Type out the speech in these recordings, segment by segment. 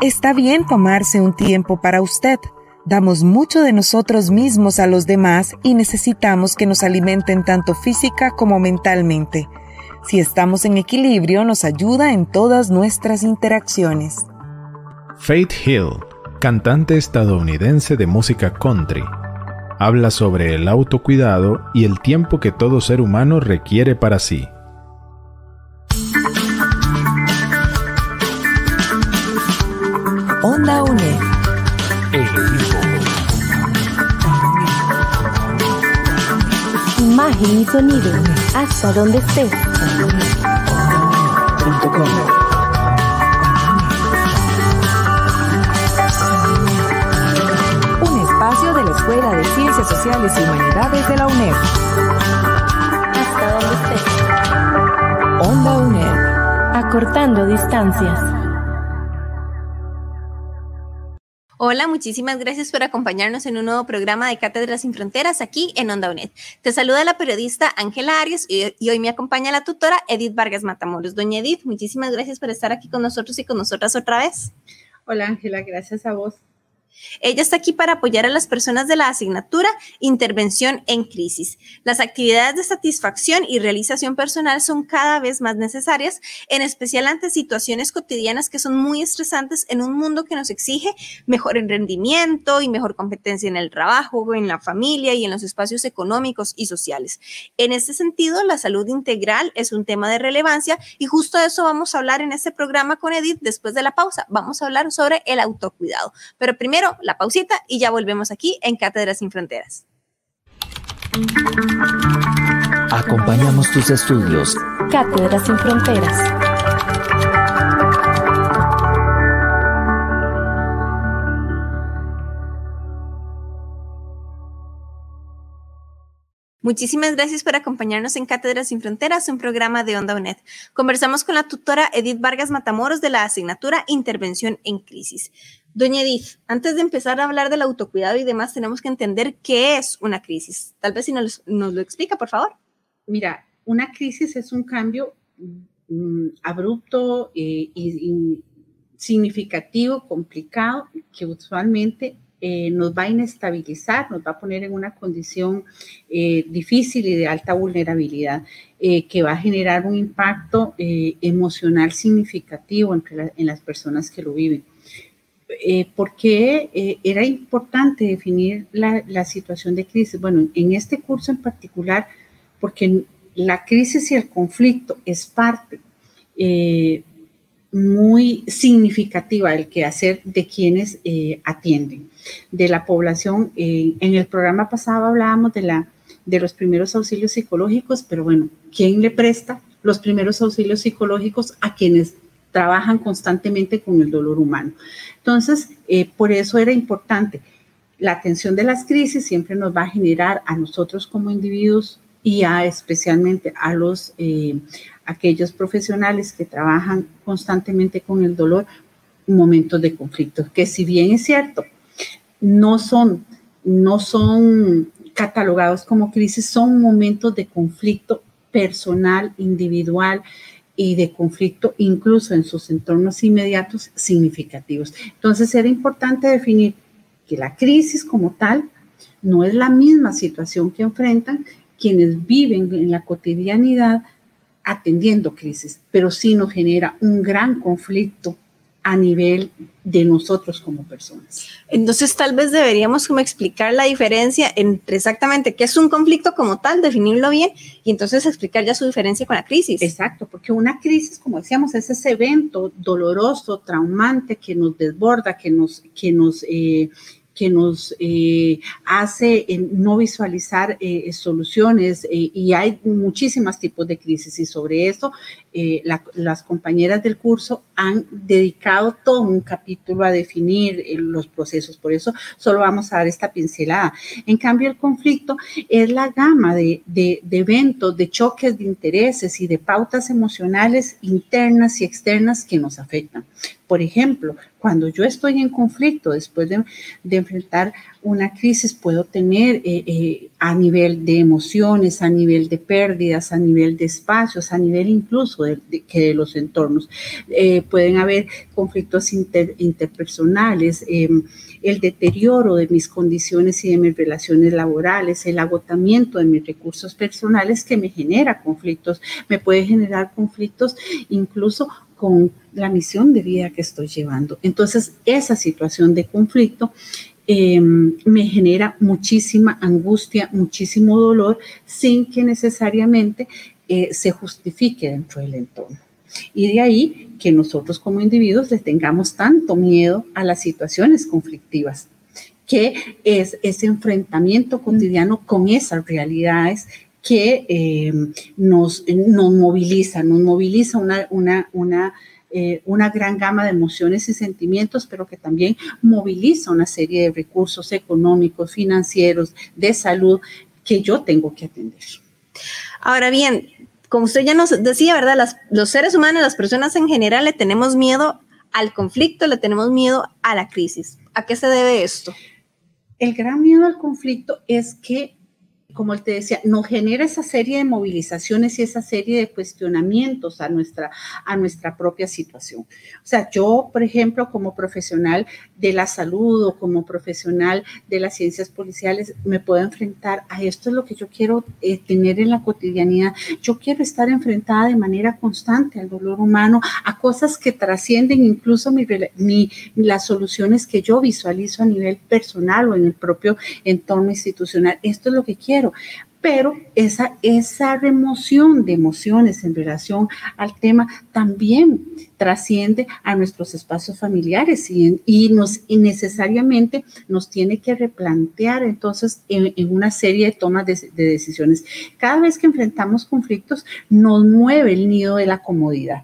Está bien tomarse un tiempo para usted. Damos mucho de nosotros mismos a los demás y necesitamos que nos alimenten tanto física como mentalmente. Si estamos en equilibrio, nos ayuda en todas nuestras interacciones. Faith Hill, cantante estadounidense de música country, habla sobre el autocuidado y el tiempo que todo ser humano requiere para sí. Onda UNED. Imagen y sonido hasta donde estés. Espacio de la Escuela de Ciencias Sociales y Humanidades de la UNED. Hasta donde estés. Onda UNED. Acortando distancias. Hola, muchísimas gracias por acompañarnos en un nuevo programa de Cátedras sin Fronteras aquí en Onda UNED. Te saluda la periodista Ángela Arias y, hoy me acompaña la tutora Edith Vargas Matamoros. Doña Edith, muchísimas gracias por estar aquí con nosotros y con nosotras otra vez. Hola Ángela, gracias a vos. Ella está aquí para apoyar a las personas de la asignatura Intervención en Crisis. Las actividades de satisfacción y realización personal son cada vez más necesarias, en especial ante situaciones cotidianas que son muy estresantes en un mundo que nos exige mejor rendimiento y mejor competencia en el trabajo, en la familia y en los espacios económicos y sociales. En este sentido, la salud integral es un tema de relevancia y justo de eso vamos a hablar en este programa con Edith después de la pausa. Vamos a hablar sobre el autocuidado. Pero primero, la pausita y ya volvemos aquí en Cátedras sin Fronteras. Acompañamos tus estudios. Cátedras sin Fronteras. Muchísimas gracias por acompañarnos en Cátedras sin Fronteras, un programa de Onda UNED. Conversamos con la tutora Edith Vargas Matamoros de la asignatura Intervención en Crisis. Doña Edith, antes de empezar a hablar del autocuidado y demás, tenemos que entender qué es una crisis. Tal vez si nos, lo explica, por favor. Mira, una crisis es un cambio mm, abrupto eh, y significativo, complicado, que usualmente eh, nos va a inestabilizar, nos va a poner en una condición eh, difícil y de alta vulnerabilidad, que va a generar un impacto emocional significativo en las personas que lo viven. ¿Por qué era importante definir la, la situación de crisis? Bueno, en este curso en particular, porque la crisis y el conflicto es parte muy significativa del quehacer de quienes eh, atienden, de la población. Eh, en el programa pasado hablábamos de, la, de los primeros auxilios psicológicos, pero bueno, ¿quién le presta los primeros auxilios psicológicos a quienes trabajan constantemente con el dolor humano? Entonces, eh, por eso era importante. La atención de las crisis siempre nos va a generar a nosotros como individuos y a especialmente a los aquellos profesionales que trabajan constantemente con el dolor, momentos de conflicto, que si bien es cierto, no son, no son catalogados como crisis, son momentos de conflicto personal, individual y de conflicto incluso en sus entornos inmediatos significativos. Entonces era importante definir que la crisis como tal no es la misma situación que enfrentan quienes viven en la cotidianidad atendiendo crisis, pero sí nos genera un gran conflicto a nivel de nosotros como personas. Entonces, tal vez deberíamos como explicar la diferencia entre exactamente qué es un conflicto como tal, definirlo bien y entonces explicar ya su diferencia con la crisis. Exacto, porque una crisis, como decíamos, es ese evento doloroso, traumante que nos desborda, que nos, que nos eh, que nos eh, hace eh, no visualizar eh, soluciones y hay muchísimos tipos de crisis y sobre eso las compañeras del curso han dedicado todo un capítulo a definir los procesos, por eso solo vamos a dar esta pincelada. En cambio, el conflicto es la gama de, de eventos, de choques de intereses y de pautas emocionales internas y externas que nos afectan Por ejemplo, cuando yo estoy en conflicto, después de, enfrentar una crisis, puedo tener eh, eh, a nivel de emociones, a nivel de pérdidas, a nivel de espacios, a nivel incluso de, que de los entornos. Eh, pueden haber conflictos interpersonales, em, el deterioro de mis condiciones y de mis relaciones laborales, el agotamiento de mis recursos personales que me genera conflictos, me puede generar conflictos incluso con la misión de vida que estoy llevando. Entonces, esa situación de conflicto em, me genera muchísima angustia, muchísimo dolor, sin que necesariamente eh, se justifique dentro del entorno. Y de ahí que nosotros como individuos le tengamos tanto miedo a las situaciones conflictivas, que es ese enfrentamiento cotidiano con esas realidades que eh, nos, nos moviliza, nos moviliza una, una, una, eh, una gran gama de emociones y sentimientos, pero que también moviliza una serie de recursos económicos, financieros, de salud que yo tengo que atender. Ahora bien, como usted ya nos decía, ¿verdad? los seres humanos, las personas en general, le tenemos miedo al conflicto, le tenemos miedo a la crisis. ¿A qué se debe esto? El gran miedo al conflicto es que como te decía, nos genera esa serie de movilizaciones y esa serie de cuestionamientos a nuestra, a nuestra propia situación. O sea, yo, por ejemplo, como profesional de la salud o como profesional de las ciencias policiales, me puedo enfrentar a esto es lo que yo quiero eh, tener en la cotidianidad. Yo quiero estar enfrentada de manera constante al dolor humano, a cosas que trascienden incluso mi, mi, las soluciones que yo visualizo a nivel personal o en el propio entorno institucional. Esto es lo que quiero pero esa, esa remoción de emociones en relación al tema también trasciende a nuestros espacios familiares y, y nos necesariamente nos tiene que replantear entonces en, una serie de tomas de, de decisiones. Cada vez que enfrentamos conflictos nos mueve el nido de la comodidad.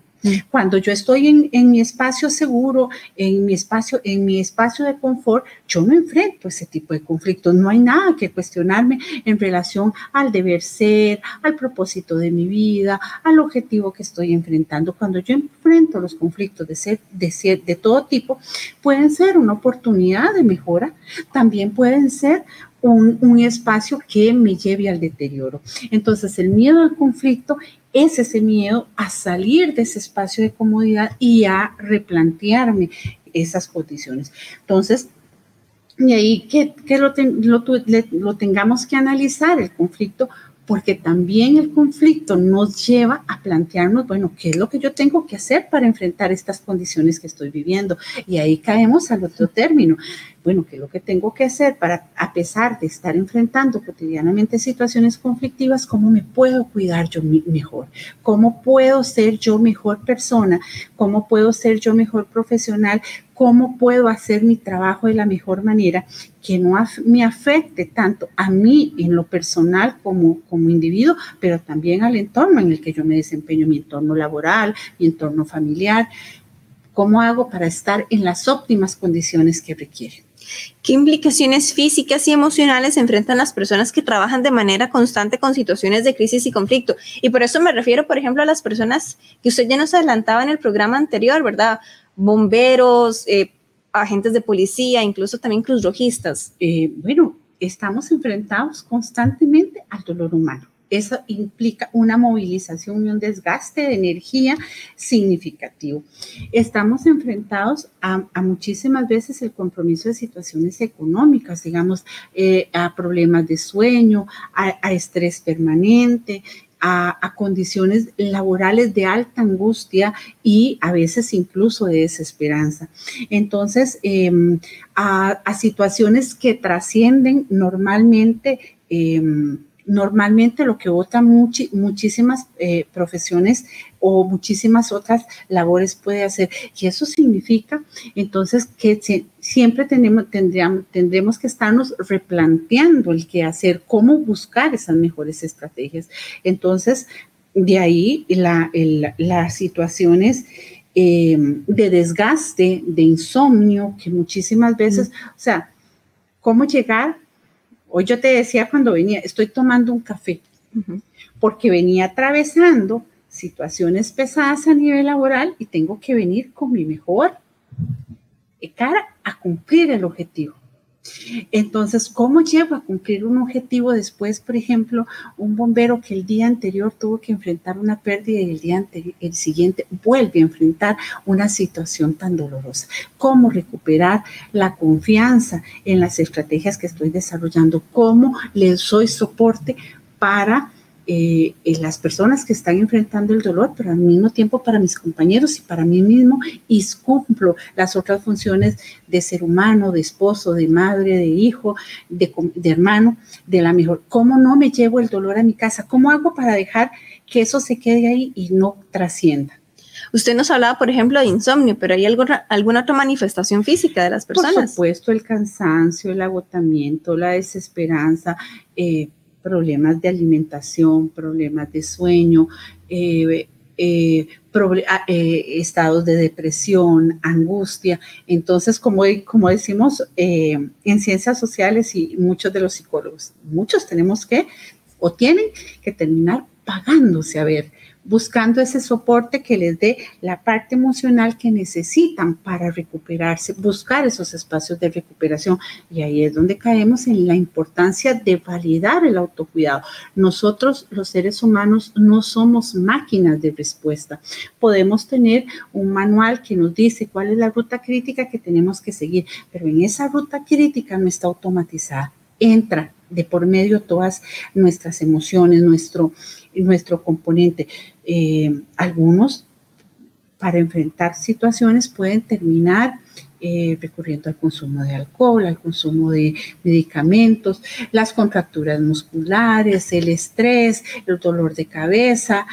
Cuando yo estoy en, mi espacio seguro, en mi espacio, en mi espacio de confort, yo no enfrento ese tipo de conflictos. No hay nada que cuestionarme en relación al deber ser, al propósito de mi vida, al objetivo que estoy enfrentando. Cuando yo enfrento los conflictos de ser, de ser, de todo tipo, pueden ser una oportunidad de mejora, también pueden ser un, espacio que me lleve al deterioro. Entonces, el miedo al conflicto es ese miedo a salir de ese espacio de comodidad y a replantearme esas condiciones. Entonces, y ahí que, lo, tengamos que analizar el conflicto, porque también el conflicto nos lleva a plantearnos, bueno, ¿qué es lo que yo tengo que hacer para enfrentar estas condiciones que estoy viviendo? Y ahí caemos al otro término bueno, ¿qué es lo que tengo que hacer para, a pesar de estar enfrentando cotidianamente situaciones conflictivas, cómo me puedo cuidar yo mejor? ¿Cómo puedo ser yo mejor persona? ¿Cómo puedo ser yo mejor profesional? ¿Cómo puedo hacer mi trabajo de la mejor manera que no me afecte tanto a mí en lo personal como, como individuo, pero también al entorno en el que yo me desempeño, mi entorno laboral, mi entorno familiar? ¿Cómo hago para estar en las óptimas condiciones que requieren? ¿Qué implicaciones físicas y emocionales enfrentan las personas que trabajan de manera constante con situaciones de crisis y conflicto? Y por eso me refiero, por ejemplo, a las personas que usted ya nos adelantaba en el programa anterior, ¿verdad? Bomberos, eh, agentes de policía, incluso también cruzrojistas. Eh, bueno, estamos enfrentados constantemente al dolor humano. Eso implica una movilización y un desgaste de energía significativo. Estamos enfrentados a, muchísimas veces el compromiso de situaciones económicas, digamos, eh, a problemas de sueño, a, estrés permanente, a, condiciones laborales de alta angustia y a veces incluso de desesperanza. Entonces, em, a, situaciones que trascienden normalmente. Em, normalmente lo que votan muchísimas eh, profesiones o muchísimas otras labores puede hacer. Y eso significa entonces que siempre tenemos, tendremos que estarnos replanteando el qué hacer, cómo buscar esas mejores estrategias. Entonces, de ahí las situaciones eh, de desgaste, de insomnio, que muchísimas veces, o sea, cómo llegar Hoy yo te decía cuando venía, estoy tomando un café, porque venía atravesando situaciones pesadas a nivel laboral y tengo que venir con mi mejor cara a cumplir el objetivo. Entonces, ¿cómo llevo a cumplir un objetivo después, por ejemplo, un bombero que el día anterior tuvo que enfrentar una pérdida y el día el siguiente vuelve a enfrentar una situación tan dolorosa? ¿Cómo recuperar la confianza en las estrategias que estoy desarrollando? ¿Cómo le doy soporte para eh, las personas que están enfrentando el dolor, pero al mismo tiempo para mis compañeros y para mí mismo, y cumplo las otras funciones de ser humano, de esposo, de madre, de hijo, de, de hermano, de la mejor. ¿Cómo no me llevo el dolor a mi casa? ¿Cómo hago para dejar que eso se quede ahí y no trascienda? Usted nos hablaba, por ejemplo, de insomnio, pero ¿hay algo, alguna otra manifestación física de las personas? Por supuesto, el cansancio, el agotamiento, la desesperanza, eh, problemas de alimentación, problemas de sueño, eh, eh, ah, eh, estados de depresión, angustia. Entonces, como, como decimos en ciencias sociales y muchos de los psicólogos, muchos tenemos que o tienen que terminar pagándose a ver buscando ese soporte que les dé la parte emocional que necesitan para recuperarse, buscar esos espacios de recuperación. Y ahí es donde caemos en la importancia de validar el autocuidado. Nosotros, los seres humanos, no somos máquinas de respuesta. Podemos tener un manual que nos dice cuál es la ruta crítica que tenemos que seguir, pero en esa ruta crítica no está automatizada. Entra de por medio todas nuestras emociones, nuestro, nuestro componente. Eh, algunos, para enfrentar situaciones, pueden terminar eh, recurriendo al consumo de alcohol, al consumo de medicamentos, las contracturas musculares, el estrés, el dolor de cabeza,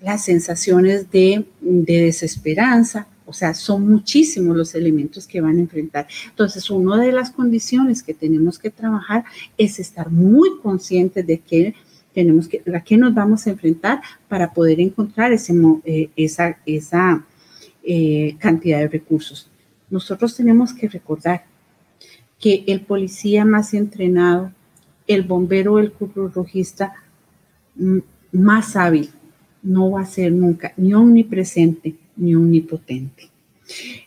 las sensaciones de, de desesperanza, o sea, son muchísimos los elementos que van a enfrentar. Entonces, una de las condiciones que tenemos que trabajar es estar muy conscientes de que tenemos que, a qué nos vamos a enfrentar para poder encontrar eh, esa, eh, cantidad de recursos. Nosotros tenemos que recordar que el policía más entrenado, el bombero, el rojista más hábil, no va a ser nunca ni omnipresente ni omnipotente.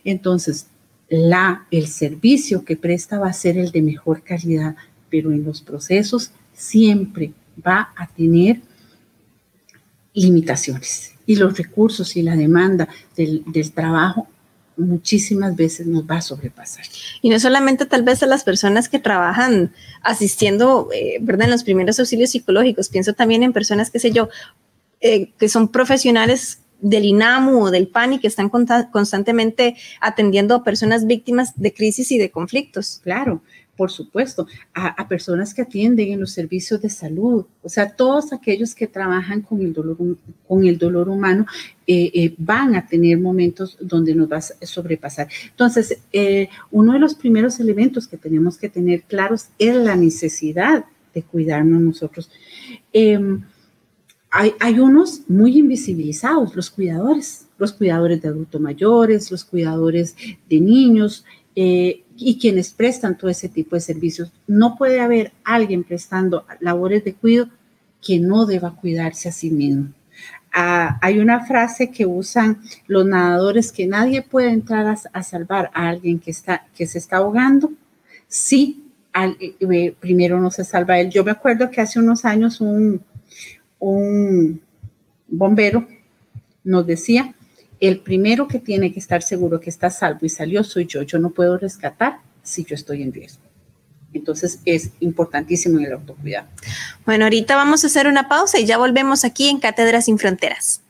Entonces, la, el servicio que presta va a ser el de mejor calidad, pero en los procesos siempre va a tener limitaciones. Y los recursos y la demanda del, trabajo muchísimas veces nos va a sobrepasar. Y no solamente tal vez a las personas que trabajan asistiendo, eh, ¿verdad? En los primeros auxilios psicológicos, pienso también en personas, qué sé yo, eh, que son profesionales del INAMU o del PANI que están constantemente atendiendo a personas víctimas de crisis y de conflictos. Claro, por supuesto, a, personas que atienden en los servicios de salud, o sea, todos aquellos que trabajan con el dolor, con el dolor humano eh, eh, van a tener momentos donde nos va a sobrepasar. Entonces, eh, uno de los primeros elementos que tenemos que tener claros es la necesidad de cuidarnos nosotros. Hay, unos muy invisibilizados, los cuidadores, los cuidadores de adultos mayores, los cuidadores de niños eh, y quienes prestan todo ese tipo de servicios. No puede haber alguien prestando labores de cuidado que no deba cuidarse a sí mismo. Ah, hay una frase que usan los nadadores que nadie puede entrar a, salvar a alguien que, está, que se está ahogando si eh, primero no se salva él. Yo me acuerdo que hace unos años un, un bombero nos decía, el primero que tiene que estar seguro que está salvo y salió soy yo. Yo no puedo rescatar si yo estoy en riesgo. Entonces es importantísimo el autocuidado. Bueno, ahorita vamos a hacer una pausa y ya volvemos aquí en Cátedra Sin Fronteras.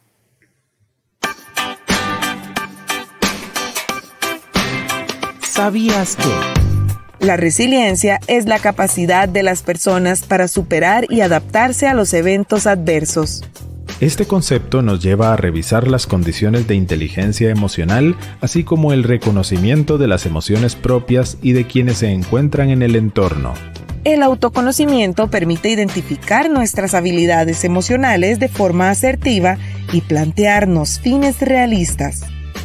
¿Sabías que... La resiliencia es la capacidad de las personas para superar y adaptarse a los eventos adversos. Este concepto nos lleva a revisar las condiciones de inteligencia emocional, así como el reconocimiento de las emociones propias y de quienes se encuentran en el entorno. El autoconocimiento permite identificar nuestras habilidades emocionales de forma asertiva y plantearnos fines realistas.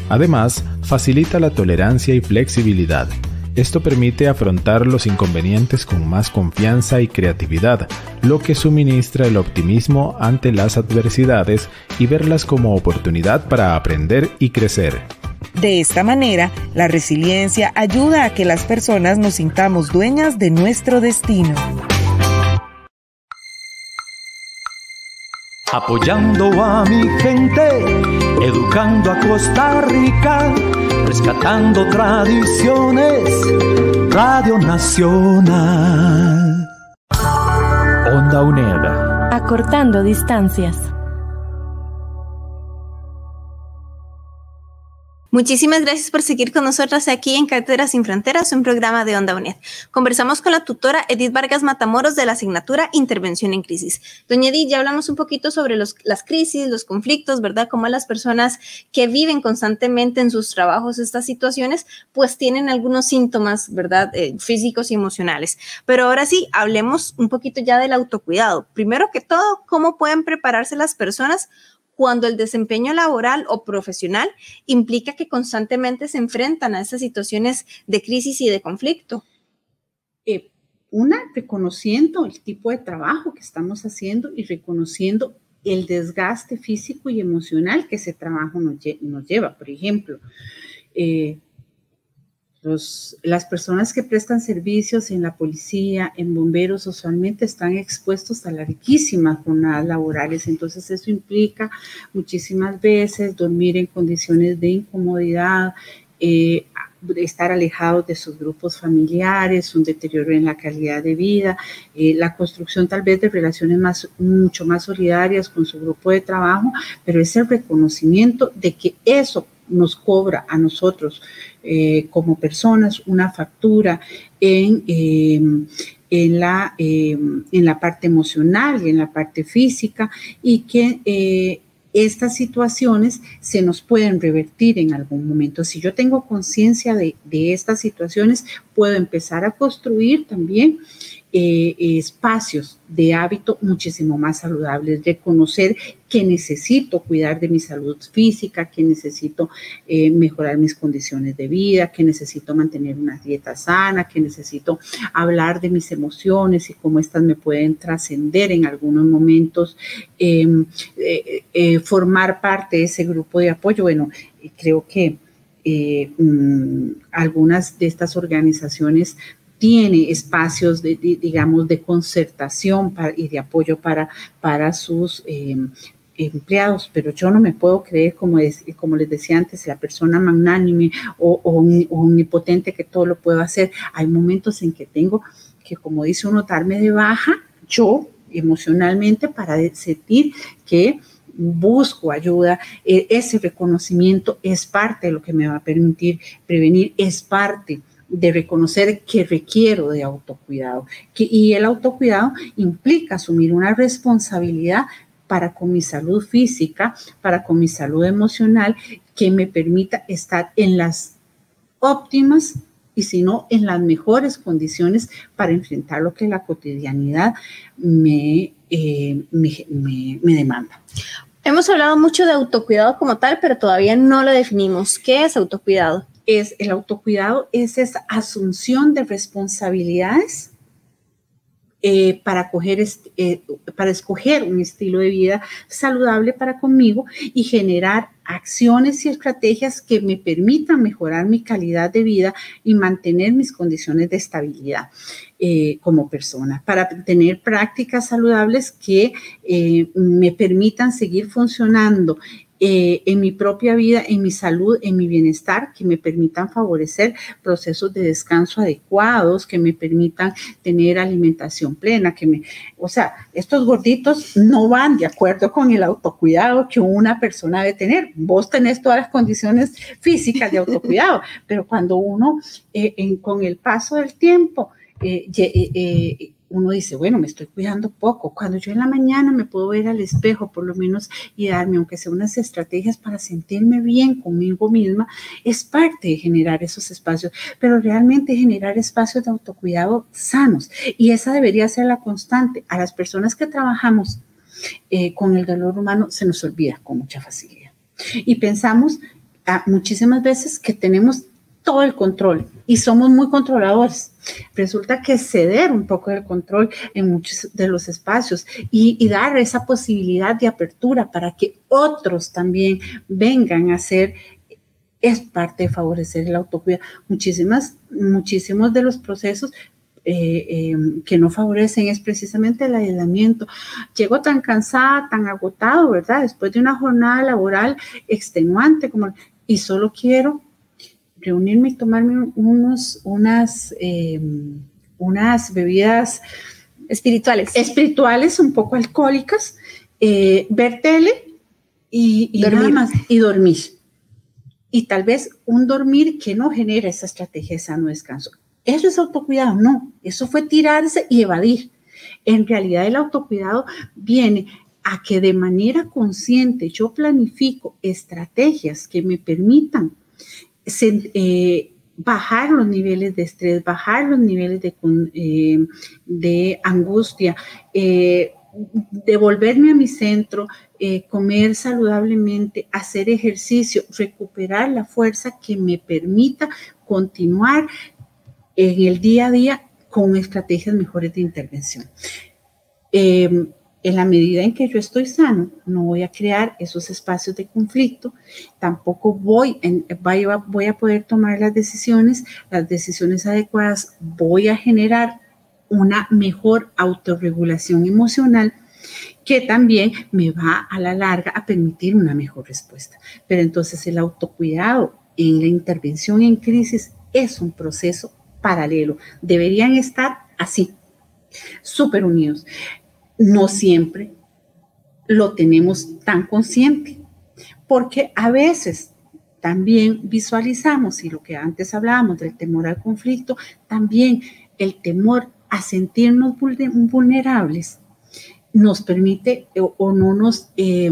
Además, facilita la tolerancia y flexibilidad esto permite afrontar los inconvenientes con más confianza y creatividad, lo que suministra el optimismo ante las adversidades y verlas como oportunidad para aprender y crecer. De esta manera, la resiliencia ayuda a que las personas nos sintamos dueñas de nuestro destino. Apoyando a mi gente, educando a Costa Rica, rescatando tradiciones, Radio Nacional. Onda UNED. Acortando distancias. Muchísimas gracias por seguir con nosotras aquí en Cátedras Sin Fronteras, un programa de Onda UNED. Conversamos con la tutora Edith Vargas Matamoros de la asignatura Intervención en Crisis. Doña Edith, ya hablamos un poquito sobre las crisis, los conflictos, ¿verdad? Cómo las personas que viven constantemente en sus trabajos estas situaciones, pues tienen algunos síntomas, ¿verdad? Eh, físicos y emocionales. Pero ahora sí, hablemos un poquito ya del autocuidado. Primero que todo, ¿cómo pueden prepararse las personas cuando el desempeño laboral o profesional implica que constantemente se enfrentan a esas situaciones de crisis y de conflicto. Eh, una, reconociendo el tipo de trabajo que estamos haciendo y reconociendo el desgaste físico y emocional que ese trabajo nos, lleva. Por ejemplo, eh, las personas que prestan servicios en la policía, en bomberos, usualmente están expuestos a larguísimas jornadas laborales. Entonces eso implica muchísimas veces dormir en condiciones de incomodidad, eh, estar alejados de sus grupos familiares, un deterioro en la calidad de vida, eh, la construcción tal vez de relaciones más, mucho más solidarias con su grupo de trabajo, pero es el reconocimiento de que eso nos cobra a nosotros eh, como personas una factura en, em, en, la, em, en la parte emocional y en la parte física y que eh, estas situaciones se nos pueden revertir en algún momento. Si yo tengo conciencia de, estas situaciones, puedo empezar a construir también eh, espacios de hábito muchísimo más saludables, reconocer que necesito cuidar de mi salud física, que necesito eh, mejorar mis condiciones de vida, que necesito mantener una dieta sana, que necesito hablar de mis emociones y cómo estas me pueden trascender en algunos momentos, em, eh, formar parte de ese grupo de apoyo. Bueno, creo que mm, algunas de estas organizaciones tiene espacios de, digamos, de concertación y de apoyo para, para sus em, empleados, pero yo no me puedo creer, como, como les decía antes, la persona magnánime o, omnipotente que todo lo puedo hacer. Hay momentos en que tengo que, como dice uno, darme de baja yo emocionalmente para sentir que busco ayuda, e, ese reconocimiento es parte de lo que me va a permitir prevenir, es parte de reconocer que requiero de autocuidado. y el autocuidado implica asumir una responsabilidad para con mi salud física, para con mi salud emocional, que me permita estar en las óptimas y si no, en las mejores condiciones para enfrentar lo que la cotidianidad me, eh, me, me demanda. Hemos hablado mucho de autocuidado como tal, pero todavía no lo definimos. ¿Qué es autocuidado? Es el autocuidado, es esa asunción de responsabilidades eh, para, eh, para escoger un estilo de vida saludable para conmigo y generar acciones y estrategias que me permitan mejorar mi calidad de vida y mantener mis condiciones de estabilidad eh, como persona, para tener prácticas saludables que me permitan seguir funcionando eh, en mi propia vida, en mi salud, en mi bienestar, que me permitan favorecer procesos de descanso adecuados, que me permitan tener alimentación plena, que me, o sea, estos gorditos no van de acuerdo con el autocuidado que una persona debe tener. Vos tenés todas las condiciones físicas de autocuidado, pero cuando uno, eh, con el paso del tiempo, eh, uno dice, bueno, me estoy cuidando poco. Cuando yo en la mañana me puedo ver al espejo, por lo menos, y darme, aunque sea unas estrategias para sentirme bien conmigo misma, es parte de generar esos espacios, pero realmente generar espacios de autocuidado sanos. Y esa debería ser la constante. A las personas que trabajamos eh, con el dolor humano se nos olvida con mucha facilidad. Y pensamos ah, muchísimas veces que tenemos todo el control y somos muy controladores. Resulta que ceder un poco del control en muchos de los espacios y, dar esa posibilidad de apertura para que otros también vengan a ser es parte de favorecer el autocuidado. Muchísimas, muchísimos de los procesos eh, em, que no favorecen es precisamente el aislamiento. Llego tan cansada, tan agotado, ¿verdad? Después de una jornada laboral extenuante, como, y solo quiero reunirme y tomarme unos, unas, em, unas bebidas espirituales. Espirituales, un poco alcohólicas, eh, ver tele y, y Dormir. nada más, y dormir. Y tal vez un dormir que no genera esa estrategia de sano descanso. ¿Eso es autocuidado? No, eso fue tirarse y evadir. En realidad el autocuidado viene a que de manera consciente yo planifico estrategias que me permitan eh, bajar los niveles de estrés, bajar los niveles de, eh, de angustia, eh, devolverme a mi centro, comer saludablemente, hacer ejercicio, recuperar la fuerza que me permita continuar en el día a día con estrategias mejores de intervención. Eh, en la medida en que yo estoy sano, no voy a crear esos espacios de conflicto, tampoco voy, a poder tomar las decisiones, las decisiones adecuadas, voy a generar una mejor autorregulación emocional que también me va a la larga a permitir una mejor respuesta. Pero entonces el autocuidado en la intervención en crisis es un proceso paralelo. Deberían estar así, súper unidos. No siempre lo tenemos tan consciente, porque a veces también visualizamos, y lo que antes hablábamos del temor al conflicto, también el temor a sentirnos vulne- vulnerables nos permite o, no nos eh,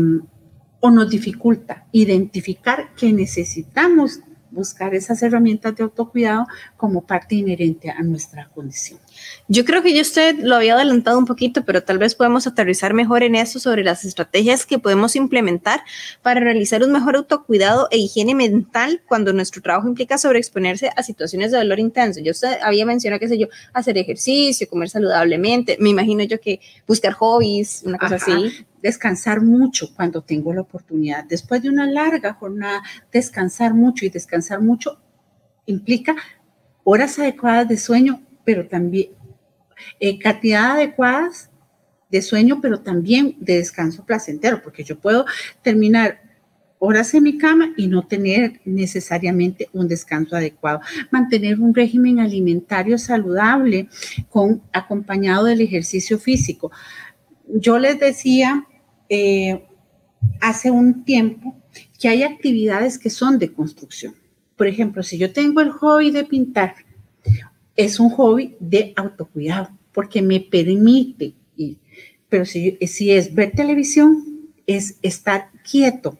o nos dificulta identificar que necesitamos buscar esas herramientas de autocuidado como parte inherente a nuestra condición. Yo creo que yo usted lo había adelantado un poquito, pero tal vez podemos aterrizar mejor en eso sobre las estrategias que podemos implementar para realizar un mejor autocuidado e higiene mental cuando nuestro trabajo implica sobreexponerse a situaciones de dolor intenso. Yo usted había mencionado, qué sé yo, hacer ejercicio, comer saludablemente. Me imagino yo que buscar hobbies, una cosa Ajá. así. Descansar mucho cuando tengo la oportunidad. Después de una larga jornada, descansar mucho y descansar mucho implica horas adecuadas de sueño, pero también eh, cantidad adecuadas de sueño, pero también de descanso placentero, porque yo puedo terminar horas en mi cama y no tener necesariamente un descanso adecuado. Mantener un régimen alimentario saludable con acompañado del ejercicio físico. Yo les decía eh, hace un tiempo que hay actividades que son de construcción. Por ejemplo, si yo tengo el hobby de pintar, es un hobby de autocuidado, porque me permite ir. Pero si, si es ver televisión, es estar quieto.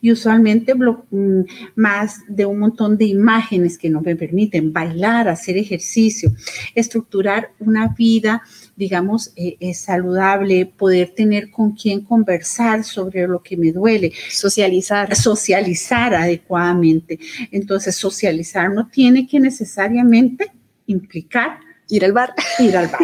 Y usualmente mm, más de un montón de imágenes que no me permiten bailar, hacer ejercicio, estructurar una vida, digamos, eh, eh, saludable, poder tener con quien conversar sobre lo que me duele, Socializar. socializar adecuadamente. Entonces, socializar no tiene que necesariamente implicar Ir al bar. ir al bar.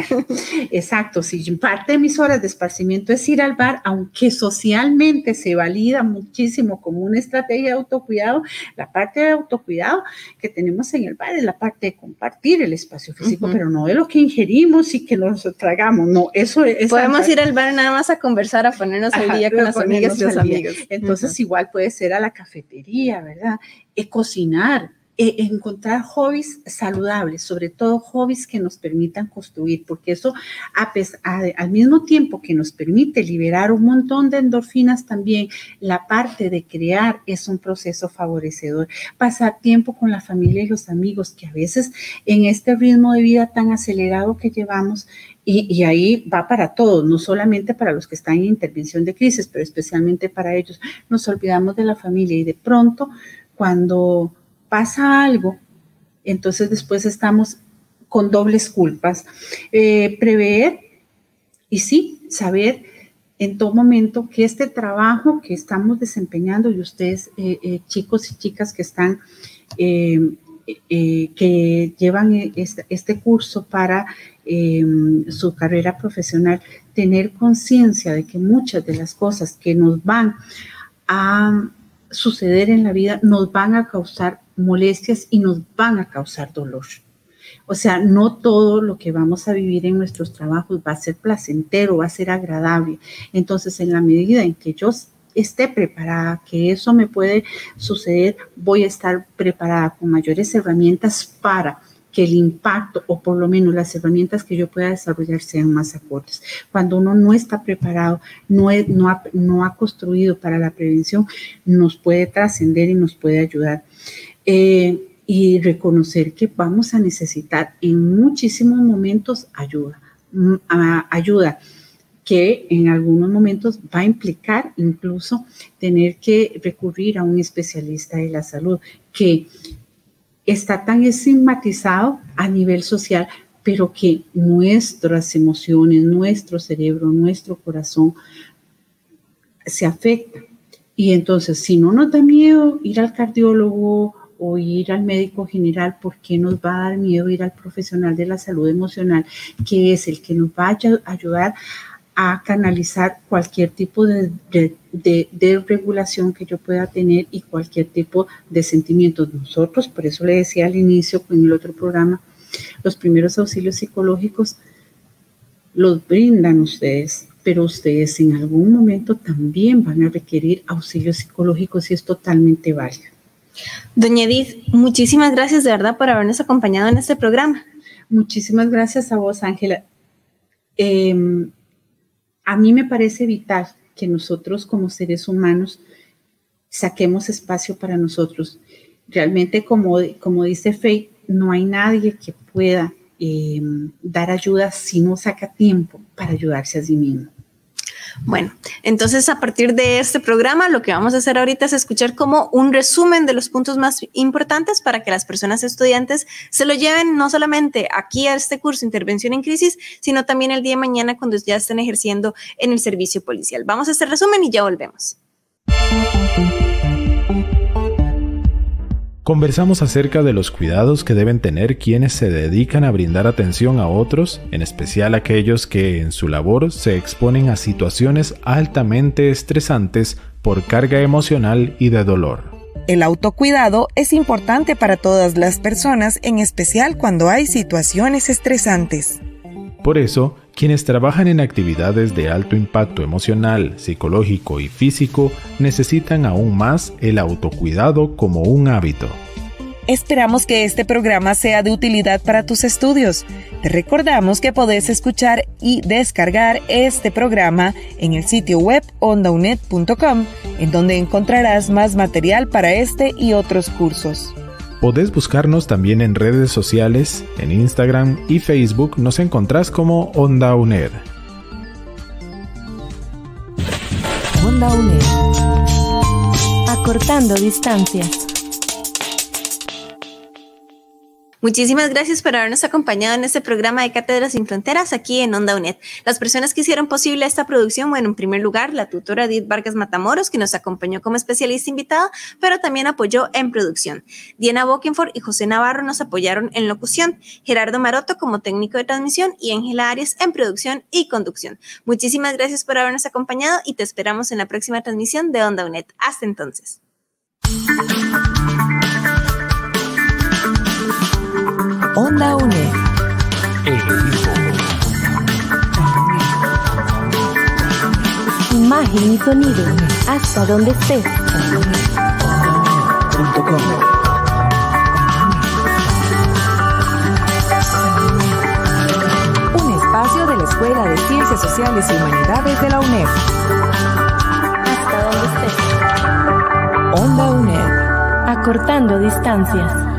Exacto, si parte de mis horas de esparcimiento es ir al bar, aunque socialmente se valida muchísimo como una estrategia de autocuidado, la parte de autocuidado que tenemos en el bar es la parte de compartir el espacio físico, pero no de lo que ingerimos y que nos tragamos, no, eso es... Podemos ir al bar nada más a conversar, a ponernos al Ajá, día con las amigas y los amigos. Entonces, igual puede ser a la cafetería, ¿verdad? Eh, cocinar, eh, encontrar hobbies saludables, sobre todo hobbies que nos permitan construir, porque eso, a pes- a- al mismo tiempo que nos permite liberar un montón de endorfinas, también la parte de crear es un proceso favorecedor. Pasar tiempo con la familia y los amigos, que a veces en este ritmo de vida tan acelerado que llevamos, y, y ahí va para todos, no solamente para los que están en intervención de crisis, pero especialmente para ellos. Nos olvidamos de la familia y de pronto cuando pasa algo, entonces después estamos con dobles culpas. Eh, prever y sí, saber en todo momento que este trabajo que estamos desempeñando y ustedes, eh, eh, chicos y chicas que están, eh, que llevan este, este curso para eh, su carrera profesional, tener conciencia de que muchas de las cosas que nos van a suceder en la vida nos van a causar molestias y nos van a causar dolor. O sea, no todo lo que vamos a vivir en nuestros trabajos va a ser placentero, va a ser agradable. Entonces, en la medida en que yo esté preparada, que eso me puede suceder, voy a estar preparada con mayores herramientas para que el impacto o por lo menos las herramientas que yo pueda desarrollar sean más acordes. Cuando uno no está preparado, no, no, ha, no ha construido para la prevención, nos puede trascender y nos puede ayudar. Eh, y reconocer que vamos a necesitar en muchísimos momentos ayuda, mm, ayuda que en algunos momentos va a implicar incluso tener que recurrir a un especialista de la salud que está tan estigmatizado a nivel social, pero que nuestras emociones, nuestro cerebro, nuestro corazón se afecta. Y entonces, si no nos da miedo ir al cardiólogo o ir al médico general, ¿por qué nos va a dar miedo ir al profesional de la salud emocional, que es el que nos va a ayudar a canalizar cualquier tipo de, de, regulación que yo pueda tener y cualquier tipo de sentimientos. Nosotros, por eso le decía al inicio en el otro programa, los primeros auxilios psicológicos los brindan ustedes, pero ustedes en algún momento también van a requerir auxilios psicológicos y es totalmente válido. Doña Edith, muchísimas gracias de verdad por habernos acompañado en este programa. Muchísimas gracias a vos, Ángela. Em, a mí me parece vital que nosotros como seres humanos saquemos espacio para nosotros. Realmente, como, como dice Faye, no hay nadie que pueda em, dar ayuda si no saca tiempo para ayudarse a sí mismo. Bueno, entonces a partir de este programa lo que vamos a hacer ahorita es escuchar como un resumen de los puntos más importantes para que las personas estudiantes se lo lleven no solamente aquí a este curso Intervención en Crisis, sino también el día de mañana cuando ya estén ejerciendo en el servicio policial. Vamos a este resumen y ya volvemos. Conversamos acerca de los cuidados que deben tener quienes se dedican a brindar atención a otros, en especial aquellos que en su labor se exponen a situaciones altamente estresantes por carga emocional y de dolor. El autocuidado es importante para todas las personas, en especial cuando hay situaciones estresantes. Por eso, quienes trabajan en actividades de alto impacto emocional, psicológico y físico necesitan aún más el autocuidado como un hábito. Esperamos que este programa sea de utilidad para tus estudios. Te recordamos que podés escuchar y descargar este programa en el sitio web ondaunet.com, en donde encontrarás más material para este y otros cursos. Podés buscarnos también en redes sociales, en Instagram y Facebook nos encontrás como Onda UNED. UNED. Acortando distancias. Muchísimas gracias por habernos acompañado en este programa de Cátedras sin Fronteras aquí en Onda UNED. Las personas que hicieron posible esta producción, bueno, en primer lugar, la tutora Edith Vargas Matamoros, que nos acompañó como especialista invitada, pero también apoyó en producción. Diana Bokenford y José Navarro nos apoyaron en locución, Gerardo Maroto como técnico de transmisión y Ángela Arias en producción y conducción. Muchísimas gracias por habernos acompañado y te esperamos en la próxima transmisión de Onda UNED. Hasta entonces. Onda UNE. Imagen y sonido. Hasta donde estés. Un espacio de la Escuela de Ciencias Sociales y Humanidades de la UNED. Hasta donde estés. Onda UNED. Acortando distancias.